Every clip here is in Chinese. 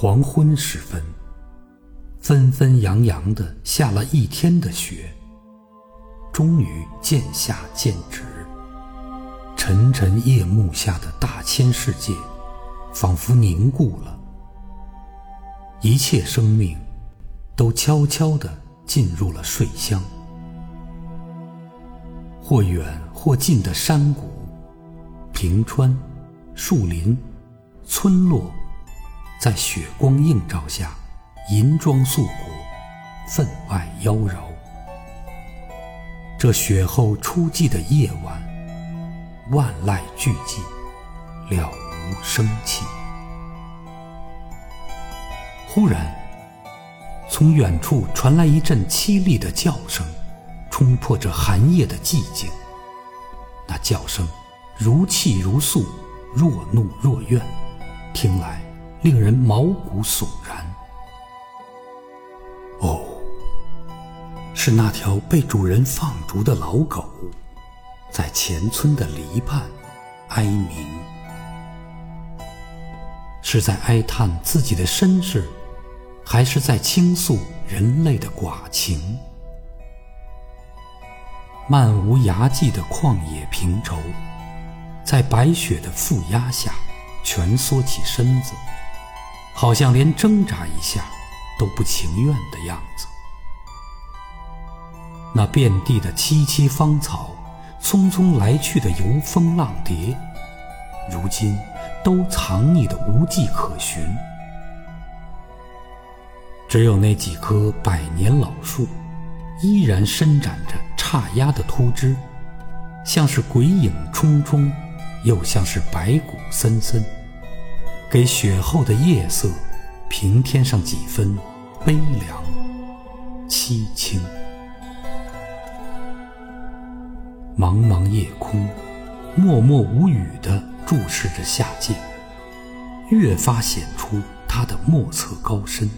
黄昏时分，纷纷扬扬的下了一天的雪，终于渐下渐止。沉沉夜幕下的大千世界，仿佛凝固了，一切生命都悄悄地进入了睡乡。或远或近的山谷、平川、树林、村落。在雪光映照下，银装素裹，分外妖娆。这雪后初霁的夜晚，万籁俱寂，了无生气。忽然，从远处传来一阵凄厉的叫声，冲破这寒夜的寂静。那叫声如泣如诉，若怒若怨，听来。令人毛骨悚然。哦，是那条被主人放逐的老狗，在前村的篱畔哀鸣，是在哀叹自己的身世，还是在倾诉人类的寡情？漫无涯际的旷野平畴，在白雪的负压下，蜷缩起身子。好像连挣扎一下都不情愿的样子。那遍地的萋萋芳草，匆匆来去的游风浪蝶，如今都藏匿的无迹可寻。只有那几棵百年老树，依然伸展着叉压的秃枝，像是鬼影冲冲，又像是白骨森森。给雪后的夜色平添上几分悲凉凄清。茫茫夜空，默默无语地注视着下界，越发显出它的莫测高深。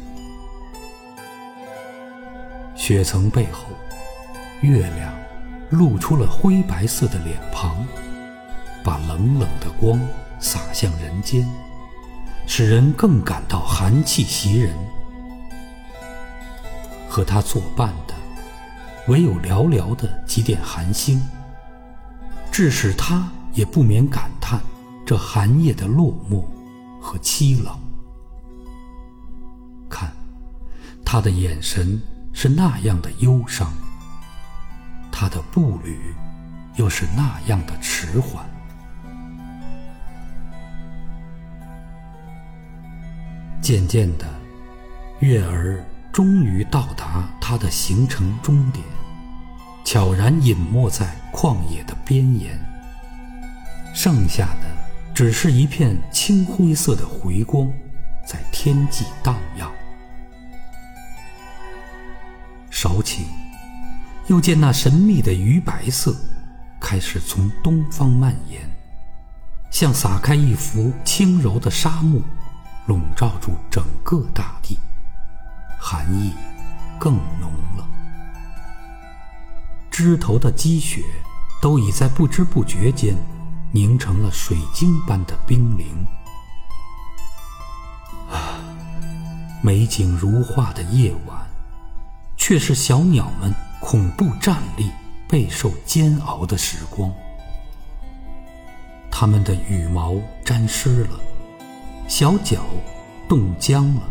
雪层背后，月亮露出了灰白色的脸庞，把冷冷的光洒向人间。使人更感到寒气袭人。和他作伴的，唯有寥寥的几点寒星，致使他也不免感叹这寒夜的落寞和凄冷。看，他的眼神是那样的忧伤，他的步履又是那样的迟缓。渐渐的，月儿终于到达它的行程终点，悄然隐没在旷野的边沿。剩下的只是一片青灰色的回光，在天际荡漾。少顷，又见那神秘的鱼白色开始从东方蔓延，像撒开一幅轻柔的纱幕。笼罩住整个大地，寒意更浓了。枝头的积雪都已在不知不觉间凝成了水晶般的冰凌。啊，美景如画的夜晚，却是小鸟们恐怖站立、备受煎熬的时光。它们的羽毛沾湿了。小脚冻僵了，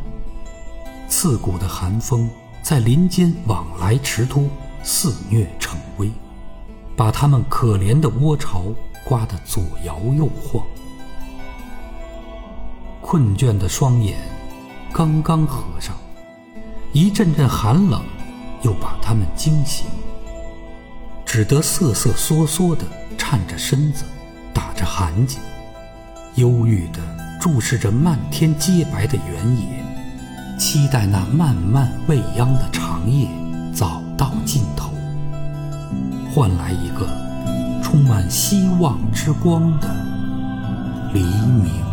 刺骨的寒风在林间往来驰突，肆虐成威，把他们可怜的窝巢刮得左摇右晃。困倦的双眼刚刚合上，一阵阵寒冷又把他们惊醒，只得瑟瑟缩缩地颤着身子，打着寒噤，忧郁的。注视着漫天洁白的原野，期待那漫漫未央的长夜早到尽头，换来一个充满希望之光的黎明。